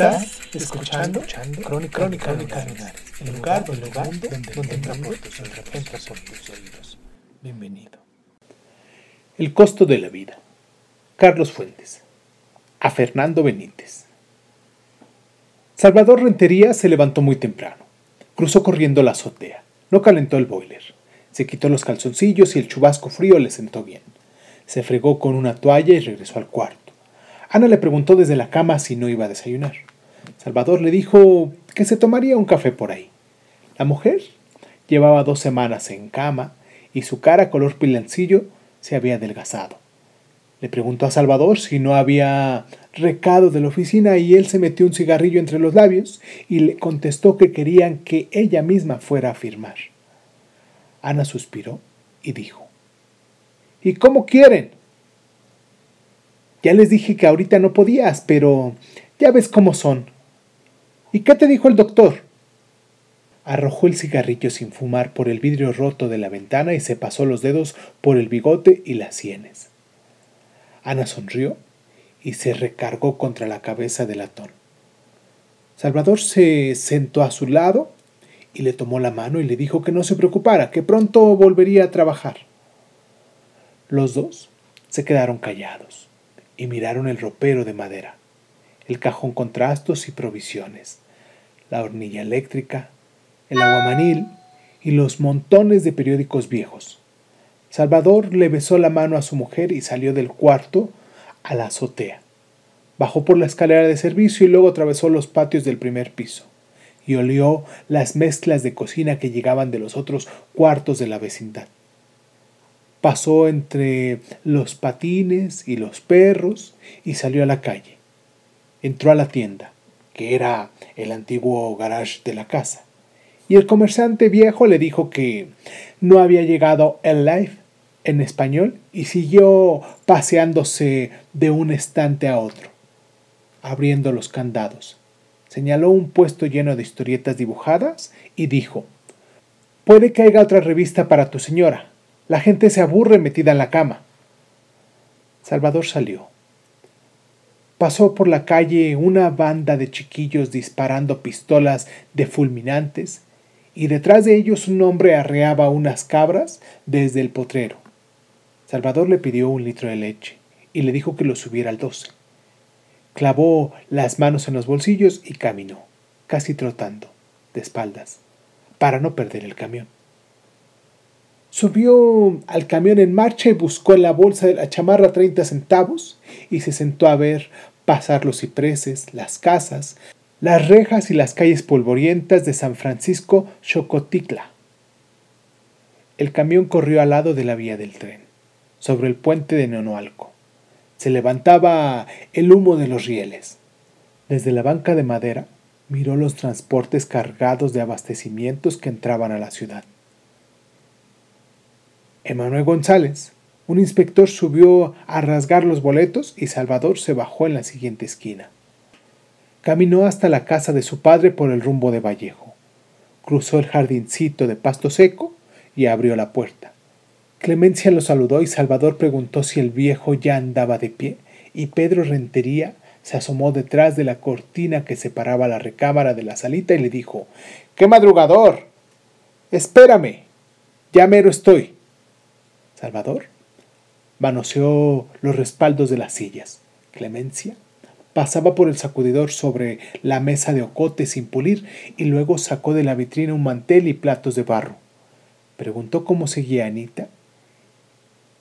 Estás escuchando, Crónica, Crónica, Crónica Lunares, el lugar, el lugar donde, donde entra por tus oídos, entra por tus oídos. Bienvenido. El costo de la vida. Carlos Fuentes. A Fernando Benítez. Salvador Rentería se levantó muy temprano. Cruzó corriendo la azotea. No calentó el boiler. Se quitó los calzoncillos y el chubasco frío le sentó bien. Se fregó con una toalla y regresó al cuarto. Ana le preguntó desde la cama si no iba a desayunar. Salvador le dijo que se tomaría un café por ahí. La mujer llevaba dos semanas en cama y su cara color pilancillo se había adelgazado. Le preguntó a Salvador si no había recado de la oficina y él se metió un cigarrillo entre los labios y le contestó que querían que ella misma fuera a firmar. Ana suspiró y dijo, ¿Y cómo quieren? Ya les dije que ahorita no podías, pero ya ves cómo son. ¿Y qué te dijo el doctor? Arrojó el cigarrillo sin fumar por el vidrio roto de la ventana y se pasó los dedos por el bigote y las sienes. Ana sonrió y se recargó contra la cabeza del latón. Salvador se sentó a su lado y le tomó la mano y le dijo que no se preocupara, que pronto volvería a trabajar. Los dos se quedaron callados y miraron el ropero de madera, el cajón con trastos y provisiones, la hornilla eléctrica, el aguamanil y los montones de periódicos viejos. Salvador le besó la mano a su mujer y salió del cuarto a la azotea. Bajó por la escalera de servicio y luego atravesó los patios del primer piso y olió las mezclas de cocina que llegaban de los otros cuartos de la vecindad. Pasó entre los patines y los perros y salió a la calle. Entró a la tienda, que era el antiguo garage de la casa, y el comerciante viejo le dijo que no había llegado el live en español y siguió paseándose de un estante a otro, abriendo los candados. Señaló un puesto lleno de historietas dibujadas y dijo, Puede que haya otra revista para tu señora. La gente se aburre metida en la cama. Salvador salió. Pasó por la calle una banda de chiquillos disparando pistolas de fulminantes y detrás de ellos un hombre arreaba unas cabras desde el potrero. Salvador le pidió un litro de leche y le dijo que lo subiera al doce. Clavó las manos en los bolsillos y caminó, casi trotando, de espaldas, para no perder el camión. Subió al camión en marcha y buscó en la bolsa de la chamarra 30 centavos y se sentó a ver pasar los cipreses, las casas, las rejas y las calles polvorientas de San Francisco Xocoticla. El camión corrió al lado de la vía del tren, sobre el puente de Nonoalco. Se levantaba el humo de los rieles. Desde la banca de madera miró los transportes cargados de abastecimientos que entraban a la ciudad. Emanuel González, un inspector subió a rasgar los boletos y Salvador se bajó en la siguiente esquina. Caminó hasta la casa de su padre por el rumbo de Vallejo. Cruzó el jardincito de pasto seco y abrió la puerta. Clemencia lo saludó y Salvador preguntó si el viejo ya andaba de pie, y Pedro Rentería se asomó detrás de la cortina que separaba la recámara de la salita y le dijo ¡Qué madrugador! Espérame. Ya mero estoy. Salvador manoseó los respaldos de las sillas. Clemencia pasaba por el sacudidor sobre la mesa de ocote sin pulir y luego sacó de la vitrina un mantel y platos de barro. Preguntó cómo seguía Anita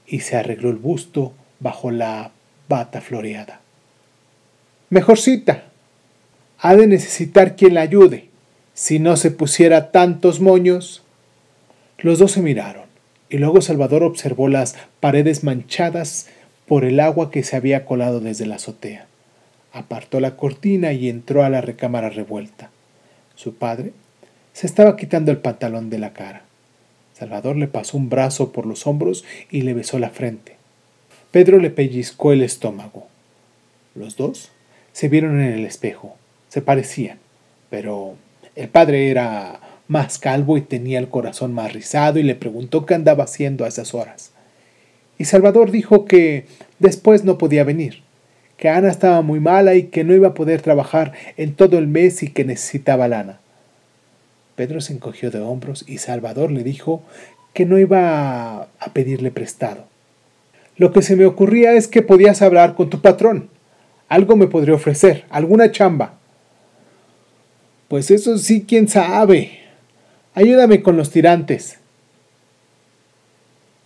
y se arregló el busto bajo la bata floreada. Mejorcita. Ha de necesitar quien la ayude. Si no se pusiera tantos moños. Los dos se miraron. Y luego Salvador observó las paredes manchadas por el agua que se había colado desde la azotea. Apartó la cortina y entró a la recámara revuelta. Su padre se estaba quitando el pantalón de la cara. Salvador le pasó un brazo por los hombros y le besó la frente. Pedro le pellizcó el estómago. Los dos se vieron en el espejo. Se parecían, pero el padre era más calvo y tenía el corazón más rizado y le preguntó qué andaba haciendo a esas horas. Y Salvador dijo que después no podía venir, que Ana estaba muy mala y que no iba a poder trabajar en todo el mes y que necesitaba lana. Pedro se encogió de hombros y Salvador le dijo que no iba a pedirle prestado. Lo que se me ocurría es que podías hablar con tu patrón. Algo me podría ofrecer, alguna chamba. Pues eso sí, quién sabe. Ayúdame con los tirantes.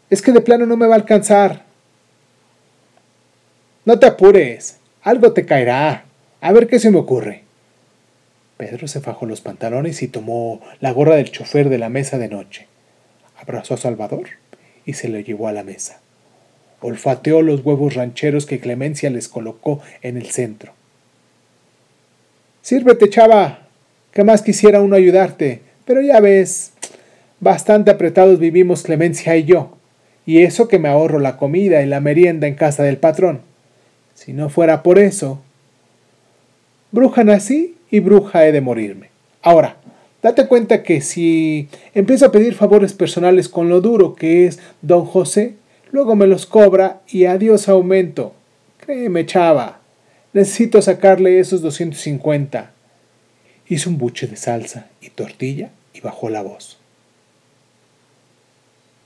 Es que de plano no me va a alcanzar. No te apures, algo te caerá. A ver qué se me ocurre. Pedro se fajó los pantalones y tomó la gorra del chofer de la mesa de noche. Abrazó a Salvador y se lo llevó a la mesa. Olfateó los huevos rancheros que Clemencia les colocó en el centro. Sírvete, chava. ¿Qué más quisiera uno ayudarte? Pero ya ves, bastante apretados vivimos Clemencia y yo. Y eso que me ahorro la comida y la merienda en casa del patrón. Si no fuera por eso. Bruja nací y bruja he de morirme. Ahora, date cuenta que si empiezo a pedir favores personales con lo duro que es don José, luego me los cobra y adiós aumento. Créeme, chava, necesito sacarle esos 250. Hizo un buche de salsa y tortilla y bajó la voz.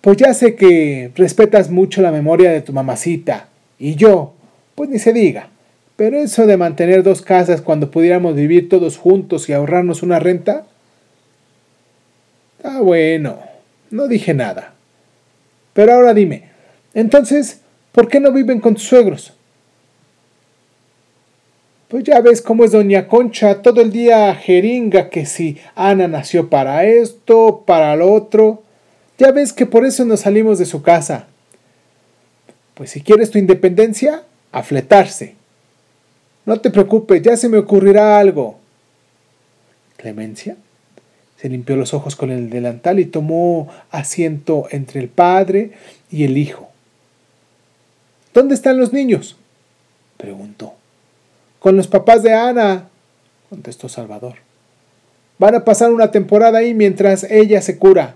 Pues ya sé que respetas mucho la memoria de tu mamacita, y yo, pues ni se diga. Pero eso de mantener dos casas cuando pudiéramos vivir todos juntos y ahorrarnos una renta. Ah, bueno, no dije nada. Pero ahora dime, entonces, ¿por qué no viven con tus suegros? Pues ya ves cómo es doña Concha, todo el día jeringa que si Ana nació para esto, para lo otro. Ya ves que por eso nos salimos de su casa. Pues si quieres tu independencia, a fletarse. No te preocupes, ya se me ocurrirá algo. Clemencia se limpió los ojos con el delantal y tomó asiento entre el padre y el hijo. ¿Dónde están los niños? preguntó. Con los papás de Ana, contestó Salvador. Van a pasar una temporada ahí mientras ella se cura.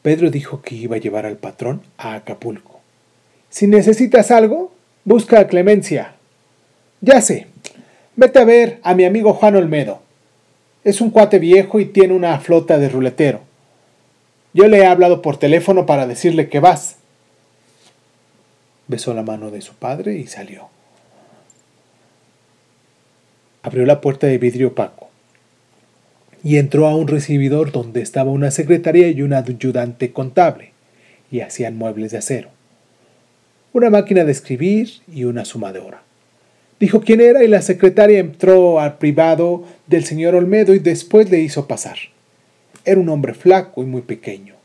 Pedro dijo que iba a llevar al patrón a Acapulco. Si necesitas algo, busca a Clemencia. Ya sé. Vete a ver a mi amigo Juan Olmedo. Es un cuate viejo y tiene una flota de ruletero. Yo le he hablado por teléfono para decirle que vas. Besó la mano de su padre y salió. Abrió la puerta de vidrio opaco y entró a un recibidor donde estaba una secretaria y un ayudante contable, y hacían muebles de acero, una máquina de escribir y una sumadora. Dijo quién era y la secretaria entró al privado del señor Olmedo y después le hizo pasar. Era un hombre flaco y muy pequeño,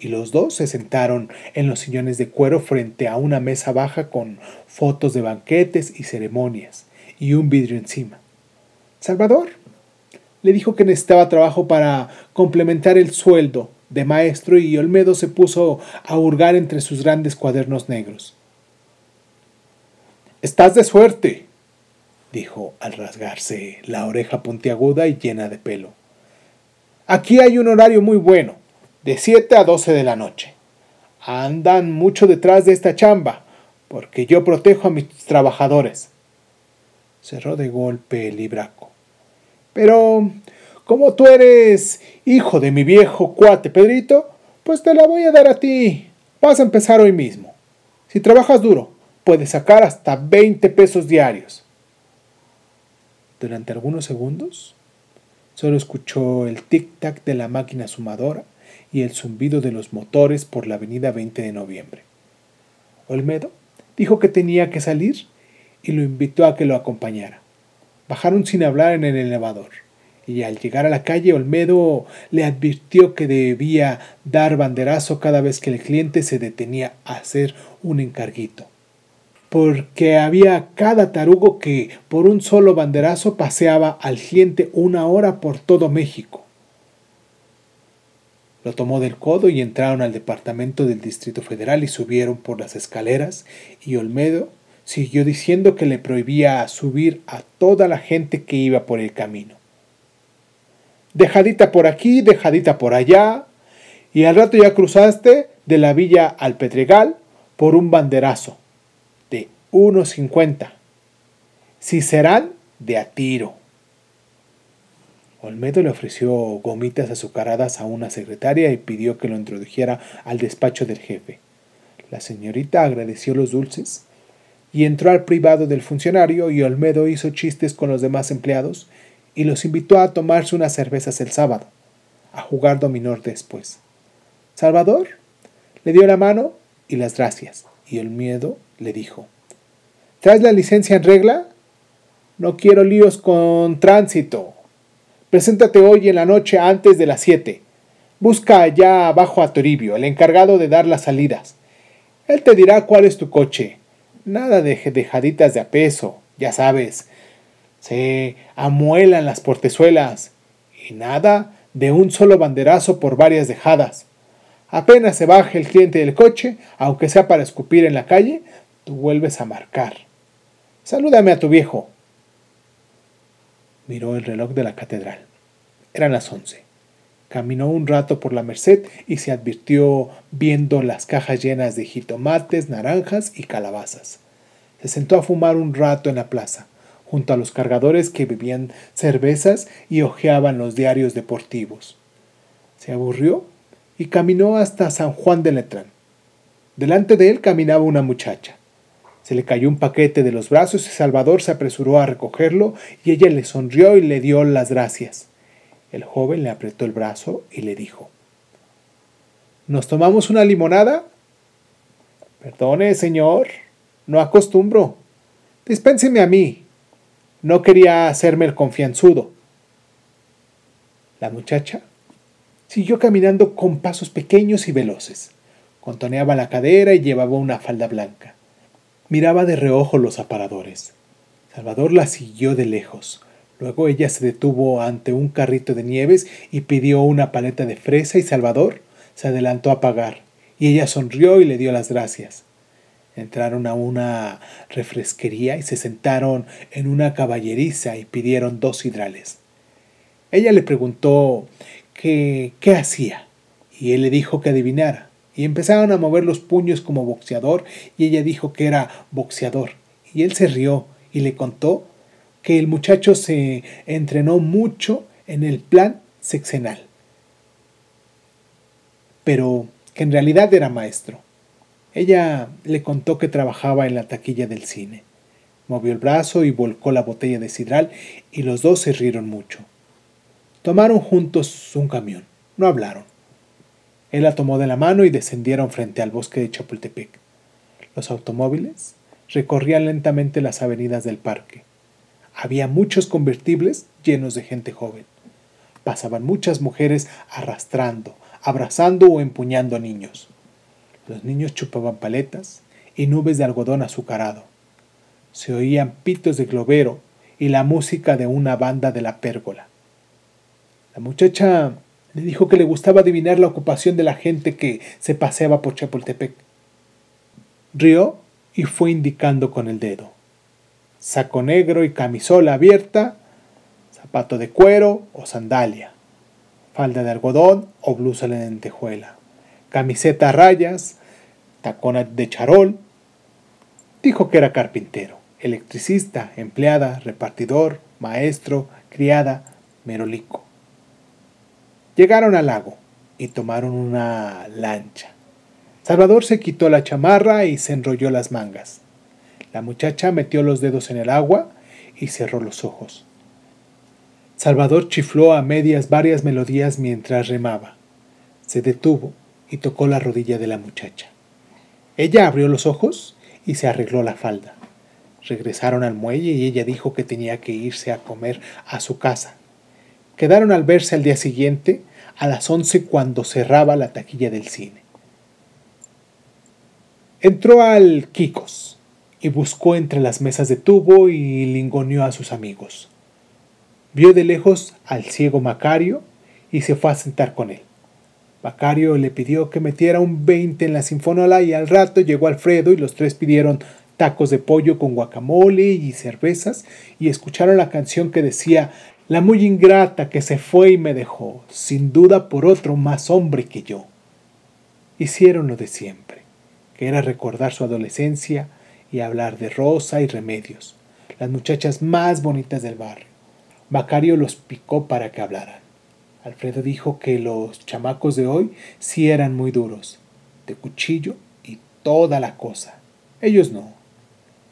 y los dos se sentaron en los sillones de cuero frente a una mesa baja con fotos de banquetes y ceremonias y un vidrio encima. Salvador le dijo que necesitaba trabajo para complementar el sueldo de maestro y Olmedo se puso a hurgar entre sus grandes cuadernos negros. Estás de suerte, dijo al rasgarse la oreja puntiaguda y llena de pelo. Aquí hay un horario muy bueno, de 7 a 12 de la noche. Andan mucho detrás de esta chamba, porque yo protejo a mis trabajadores. Cerró de golpe el libraco. Pero, como tú eres hijo de mi viejo cuate Pedrito, pues te la voy a dar a ti. Vas a empezar hoy mismo. Si trabajas duro, puede sacar hasta 20 pesos diarios. Durante algunos segundos, solo escuchó el tic-tac de la máquina sumadora y el zumbido de los motores por la avenida 20 de noviembre. Olmedo dijo que tenía que salir y lo invitó a que lo acompañara. Bajaron sin hablar en el elevador y al llegar a la calle Olmedo le advirtió que debía dar banderazo cada vez que el cliente se detenía a hacer un encarguito. Porque había cada tarugo que por un solo banderazo paseaba al cliente una hora por todo México. Lo tomó del codo y entraron al departamento del Distrito Federal y subieron por las escaleras y Olmedo siguió diciendo que le prohibía subir a toda la gente que iba por el camino dejadita por aquí, dejadita por allá, y al rato ya cruzaste de la villa al Pedregal por un banderazo de 1.50. Si serán de a tiro. Olmedo le ofreció gomitas azucaradas a una secretaria y pidió que lo introdujera al despacho del jefe. La señorita agradeció los dulces y entró al privado del funcionario y Olmedo hizo chistes con los demás empleados y los invitó a tomarse unas cervezas el sábado, a jugar dominó después. Salvador le dio la mano y las gracias, y el miedo le dijo, ¿Traes la licencia en regla? No quiero líos con tránsito. Preséntate hoy en la noche antes de las siete. Busca allá abajo a Toribio, el encargado de dar las salidas. Él te dirá cuál es tu coche. Nada de dejaditas de a peso, ya sabes, se amuelan las portezuelas y nada de un solo banderazo por varias dejadas. Apenas se baje el cliente del coche, aunque sea para escupir en la calle, tú vuelves a marcar. Salúdame a tu viejo. Miró el reloj de la catedral. Eran las once. Caminó un rato por la Merced y se advirtió viendo las cajas llenas de jitomates, naranjas y calabazas. Se sentó a fumar un rato en la plaza junto a los cargadores que bebían cervezas y hojeaban los diarios deportivos. Se aburrió y caminó hasta San Juan de Letrán. Delante de él caminaba una muchacha. Se le cayó un paquete de los brazos y Salvador se apresuró a recogerlo y ella le sonrió y le dio las gracias. El joven le apretó el brazo y le dijo, ¿Nos tomamos una limonada? Perdone, señor, no acostumbro. Dispénseme a mí, no quería hacerme el confianzudo. La muchacha siguió caminando con pasos pequeños y veloces. Contoneaba la cadera y llevaba una falda blanca. Miraba de reojo los aparadores. Salvador la siguió de lejos. Luego ella se detuvo ante un carrito de nieves y pidió una paleta de fresa y Salvador se adelantó a pagar. Y ella sonrió y le dio las gracias. Entraron a una refresquería y se sentaron en una caballeriza y pidieron dos hidrales. Ella le preguntó qué hacía y él le dijo que adivinara. Y empezaron a mover los puños como boxeador y ella dijo que era boxeador. Y él se rió y le contó que el muchacho se entrenó mucho en el plan sexenal, pero que en realidad era maestro. Ella le contó que trabajaba en la taquilla del cine. Movió el brazo y volcó la botella de sidral y los dos se rieron mucho. Tomaron juntos un camión. No hablaron. Él la tomó de la mano y descendieron frente al bosque de Chapultepec. Los automóviles recorrían lentamente las avenidas del parque. Había muchos convertibles llenos de gente joven. Pasaban muchas mujeres arrastrando, abrazando o empuñando a niños. Los niños chupaban paletas y nubes de algodón azucarado. Se oían pitos de globero y la música de una banda de la pérgola. La muchacha le dijo que le gustaba adivinar la ocupación de la gente que se paseaba por Chapultepec. Rió y fue indicando con el dedo. Saco negro y camisola abierta, zapato de cuero o sandalia, falda de algodón o blusa de lentejuela camiseta a rayas, tacona de charol. Dijo que era carpintero, electricista, empleada, repartidor, maestro, criada, merolico. Llegaron al lago y tomaron una lancha. Salvador se quitó la chamarra y se enrolló las mangas. La muchacha metió los dedos en el agua y cerró los ojos. Salvador chifló a medias varias melodías mientras remaba. Se detuvo y tocó la rodilla de la muchacha. Ella abrió los ojos y se arregló la falda. Regresaron al muelle y ella dijo que tenía que irse a comer a su casa, Quedaron al verse al día siguiente, a las 11 cuando cerraba la taquilla del cine. Entró al Kikos y buscó entre las mesas de tubo y lingoneó a sus amigos. Vio de lejos al ciego Macario y se fue a sentar con él. Macario le pidió que metiera un 20 en la sinfonola y al rato llegó Alfredo y los tres pidieron tacos de pollo con guacamole y cervezas y escucharon la canción que decía La muy ingrata que se fue y me dejó, sin duda por otro más hombre que yo. Hicieron lo de siempre, que era recordar su adolescencia y hablar de Rosa y Remedios, las muchachas más bonitas del barrio. Macario los picó para que hablaran. Alfredo dijo que los chamacos de hoy sí eran muy duros, de cuchillo y toda la cosa. Ellos no.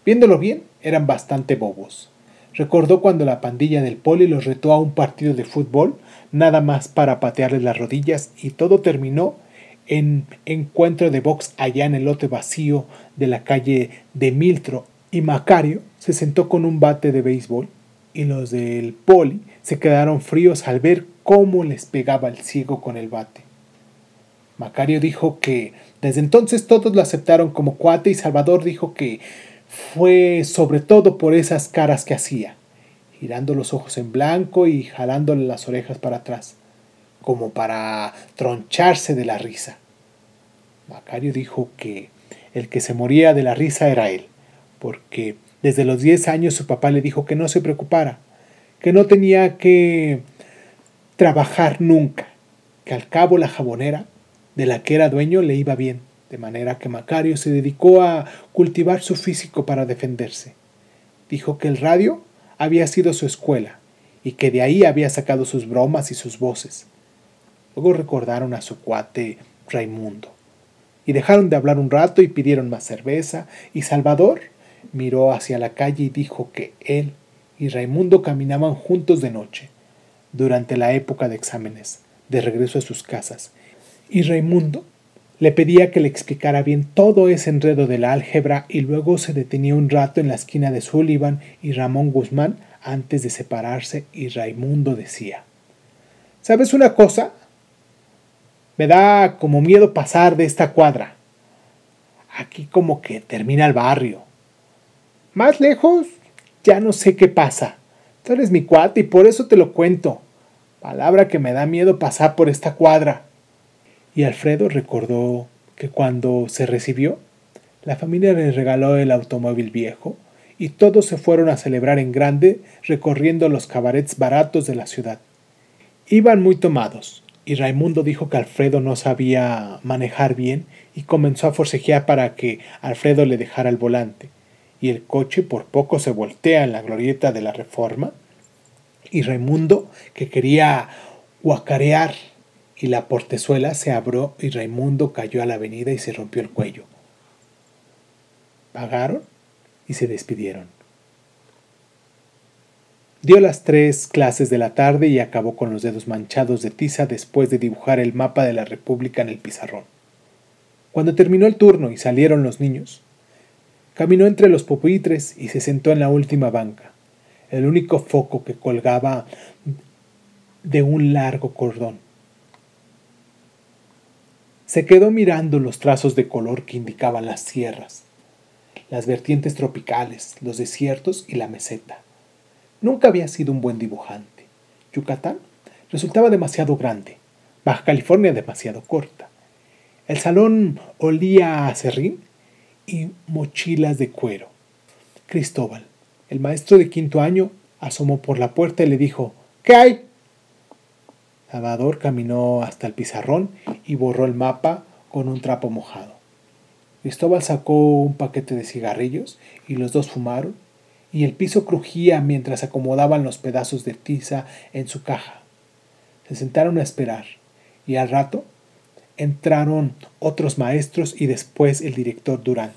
Viéndolo bien, eran bastante bobos. Recordó cuando la pandilla del poli los retó a un partido de fútbol, nada más para patearles las rodillas, y todo terminó en encuentro de box allá en el lote vacío de la calle de Miltro, y Macario se sentó con un bate de béisbol, y los del poli se quedaron fríos al ver cómo les pegaba el ciego con el bate. Macario dijo que desde entonces todos lo aceptaron como cuate y Salvador dijo que fue sobre todo por esas caras que hacía, girando los ojos en blanco y jalándole las orejas para atrás, como para troncharse de la risa. Macario dijo que el que se moría de la risa era él, porque desde los diez años su papá le dijo que no se preocupara, que no tenía que trabajar nunca, que al cabo la jabonera, de la que era dueño, le iba bien, de manera que Macario se dedicó a cultivar su físico para defenderse. Dijo que el radio había sido su escuela y que de ahí había sacado sus bromas y sus voces. Luego recordaron a su cuate Raimundo y dejaron de hablar un rato y pidieron más cerveza y Salvador miró hacia la calle y dijo que él y Raimundo caminaban juntos de noche durante la época de exámenes, de regreso a sus casas, y Raimundo le pedía que le explicara bien todo ese enredo de la álgebra y luego se detenía un rato en la esquina de Sullivan y Ramón Guzmán antes de separarse y Raimundo decía, ¿Sabes una cosa? Me da como miedo pasar de esta cuadra. Aquí como que termina el barrio. Más lejos, ya no sé qué pasa. Tú eres mi cuate y por eso te lo cuento. Palabra que me da miedo pasar por esta cuadra. Y Alfredo recordó que cuando se recibió, la familia le regaló el automóvil viejo y todos se fueron a celebrar en grande recorriendo los cabarets baratos de la ciudad. Iban muy tomados, y Raimundo dijo que Alfredo no sabía manejar bien y comenzó a forcejear para que Alfredo le dejara el volante. Y el coche por poco se voltea en la glorieta de la reforma y Raimundo, que quería guacarear, y la portezuela se abrió y Raimundo cayó a la avenida y se rompió el cuello. Pagaron y se despidieron. Dio las tres clases de la tarde y acabó con los dedos manchados de tiza después de dibujar el mapa de la República en el pizarrón. Cuando terminó el turno y salieron los niños, caminó entre los pupitres y se sentó en la última banca el único foco que colgaba de un largo cordón. Se quedó mirando los trazos de color que indicaban las sierras, las vertientes tropicales, los desiertos y la meseta. Nunca había sido un buen dibujante. Yucatán resultaba demasiado grande, Baja California demasiado corta. El salón olía a serrín y mochilas de cuero. Cristóbal, el maestro de quinto año asomó por la puerta y le dijo ¿Qué hay? Salvador caminó hasta el pizarrón y borró el mapa con un trapo mojado. Cristóbal sacó un paquete de cigarrillos y los dos fumaron, y el piso crujía mientras acomodaban los pedazos de tiza en su caja. Se sentaron a esperar, y al rato entraron otros maestros y después el director Durán.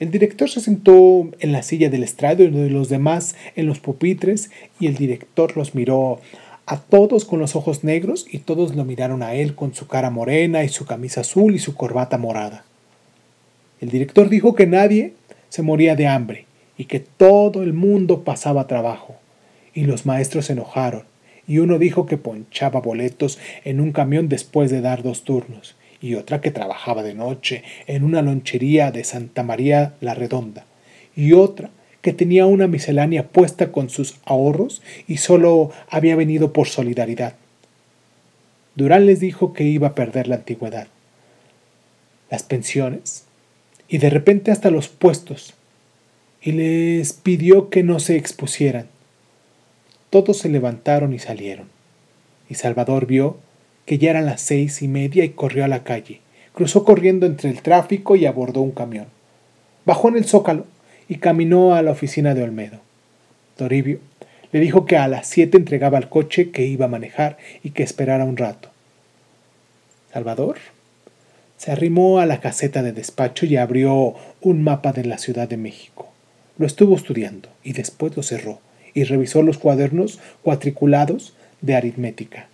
El director se sentó en la silla del estrado y los demás en los pupitres y el director los miró a todos con los ojos negros y todos lo miraron a él con su cara morena y su camisa azul y su corbata morada. El director dijo que nadie se moría de hambre y que todo el mundo pasaba trabajo. Y los maestros se enojaron y uno dijo que ponchaba boletos en un camión después de dar dos turnos, y otra que trabajaba de noche en una lonchería de Santa María la Redonda, y otra que tenía una miscelánea puesta con sus ahorros y solo había venido por solidaridad. Durán les dijo que iba a perder la antigüedad, las pensiones y de repente hasta los puestos, y les pidió que no se expusieran. Todos se levantaron y salieron, y Salvador vio que ya eran las seis y media y corrió a la calle. Cruzó corriendo entre el tráfico y abordó un camión. Bajó en el zócalo y caminó a la oficina de Olmedo. Toribio le dijo que a las siete entregaba el coche que iba a manejar y que esperara un rato. Salvador se arrimó a la caseta de despacho y abrió un mapa de la Ciudad de México. Lo estuvo estudiando y después lo cerró y revisó los cuadernos cuatriculados de aritmética.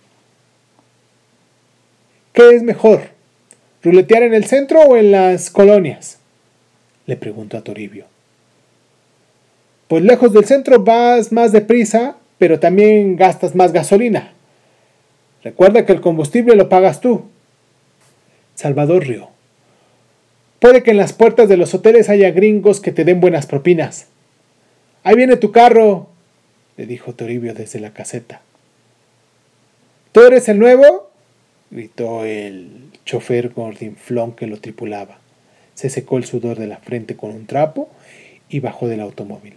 ¿Qué es mejor? ¿Ruletear en el centro o en las colonias? le preguntó a Toribio. Pues lejos del centro vas más deprisa, pero también gastas más gasolina. Recuerda que el combustible lo pagas tú. Salvador rió. Puede que en las puertas de los hoteles haya gringos que te den buenas propinas. Ahí viene tu carro, le dijo Toribio desde la caseta. ¿Tú eres el nuevo? gritó el chofer gordinflón que lo tripulaba. Se secó el sudor de la frente con un trapo y bajó del automóvil.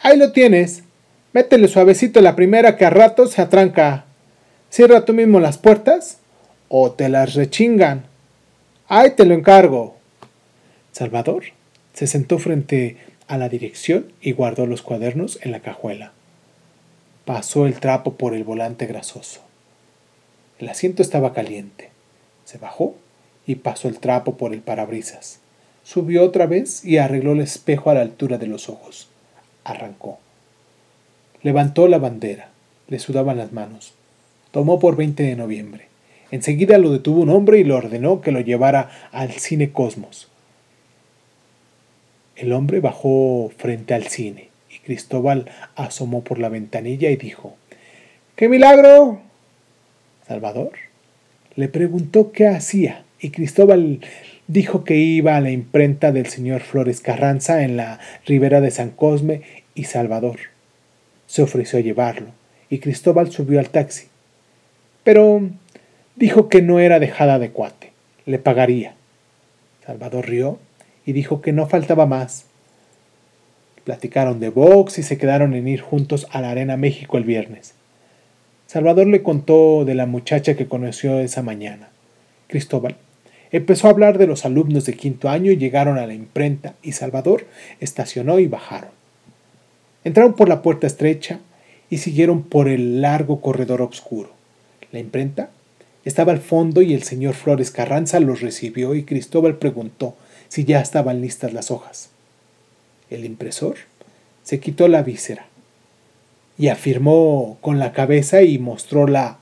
Ahí lo tienes. Métele suavecito la primera que a rato se atranca. Cierra tú mismo las puertas o te las rechingan. Ahí te lo encargo. Salvador se sentó frente a la dirección y guardó los cuadernos en la cajuela. Pasó el trapo por el volante grasoso. El asiento estaba caliente. Se bajó y pasó el trapo por el parabrisas. Subió otra vez y arregló el espejo a la altura de los ojos arrancó. Levantó la bandera, le sudaban las manos. Tomó por 20 de noviembre. Enseguida lo detuvo un hombre y le ordenó que lo llevara al cine Cosmos. El hombre bajó frente al cine y Cristóbal asomó por la ventanilla y dijo, ¡Qué milagro! Salvador le preguntó qué hacía y Cristóbal dijo que iba a la imprenta del señor Flores Carranza en la ribera de San Cosme y Salvador. Se ofreció a llevarlo, y Cristóbal subió al taxi. Pero dijo que no era dejada de cuate, le pagaría. Salvador rió y dijo que no faltaba más. Platicaron de box y se quedaron en ir juntos a la Arena México el viernes. Salvador le contó de la muchacha que conoció esa mañana. Cristóbal Empezó a hablar de los alumnos de quinto año y llegaron a la imprenta y Salvador estacionó y bajaron. Entraron por la puerta estrecha y siguieron por el largo corredor oscuro. La imprenta estaba al fondo y el señor Flores Carranza los recibió y Cristóbal preguntó si ya estaban listas las hojas. El impresor se quitó la víscera y afirmó con la cabeza y mostró la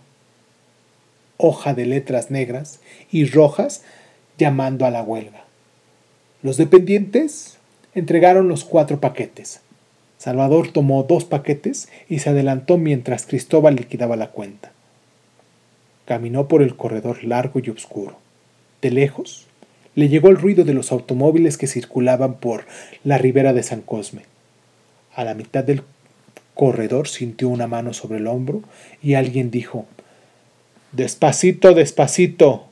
hoja de letras negras y rojas llamando a la huelga. Los dependientes entregaron los cuatro paquetes. Salvador tomó dos paquetes y se adelantó mientras Cristóbal liquidaba la cuenta. Caminó por el corredor largo y oscuro. De lejos le llegó el ruido de los automóviles que circulaban por la ribera de San Cosme. A la mitad del corredor sintió una mano sobre el hombro y alguien dijo Despacito, despacito.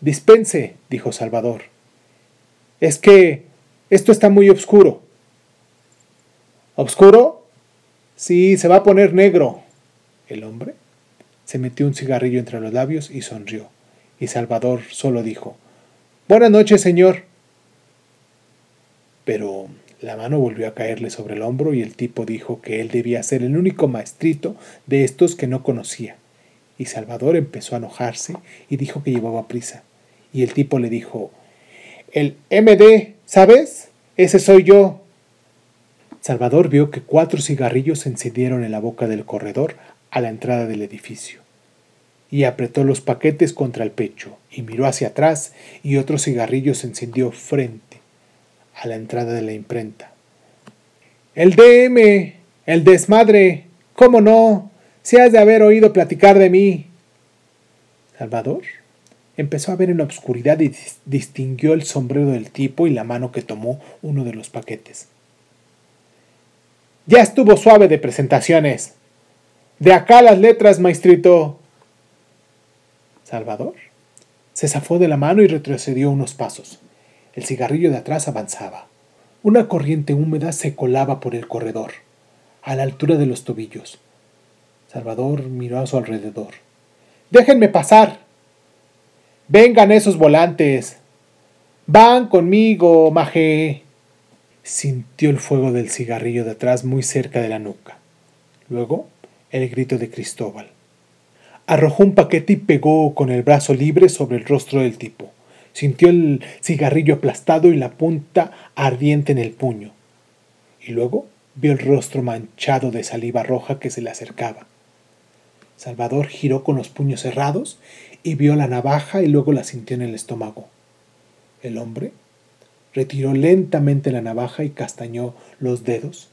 Dispense, dijo Salvador. Es que esto está muy oscuro. ¿Obscuro? Sí, se va a poner negro. El hombre se metió un cigarrillo entre los labios y sonrió. Y Salvador solo dijo, Buenas noches, señor. Pero la mano volvió a caerle sobre el hombro y el tipo dijo que él debía ser el único maestrito de estos que no conocía. Y Salvador empezó a enojarse y dijo que llevaba prisa y el tipo le dijo, el MD, ¿sabes? Ese soy yo. Salvador vio que cuatro cigarrillos se encendieron en la boca del corredor a la entrada del edificio, y apretó los paquetes contra el pecho, y miró hacia atrás, y otro cigarrillo se encendió frente a la entrada de la imprenta. El DM, el desmadre, ¿Cómo no? Si has de haber oído platicar de mí. Salvador empezó a ver en la oscuridad y dis- distinguió el sombrero del tipo y la mano que tomó uno de los paquetes. Ya estuvo suave de presentaciones. De acá las letras, maestrito. Salvador se zafó de la mano y retrocedió unos pasos. El cigarrillo de atrás avanzaba. Una corriente húmeda se colaba por el corredor, a la altura de los tobillos. Salvador miró a su alrededor. Déjenme pasar. Vengan esos volantes. Van conmigo, maje. Sintió el fuego del cigarrillo de atrás muy cerca de la nuca. Luego, el grito de Cristóbal. Arrojó un paquete y pegó con el brazo libre sobre el rostro del tipo. Sintió el cigarrillo aplastado y la punta ardiente en el puño. Y luego vio el rostro manchado de saliva roja que se le acercaba. Salvador giró con los puños cerrados y vio la navaja y luego la sintió en el estómago. El hombre retiró lentamente la navaja y castañó los dedos,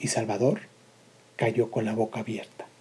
y Salvador cayó con la boca abierta.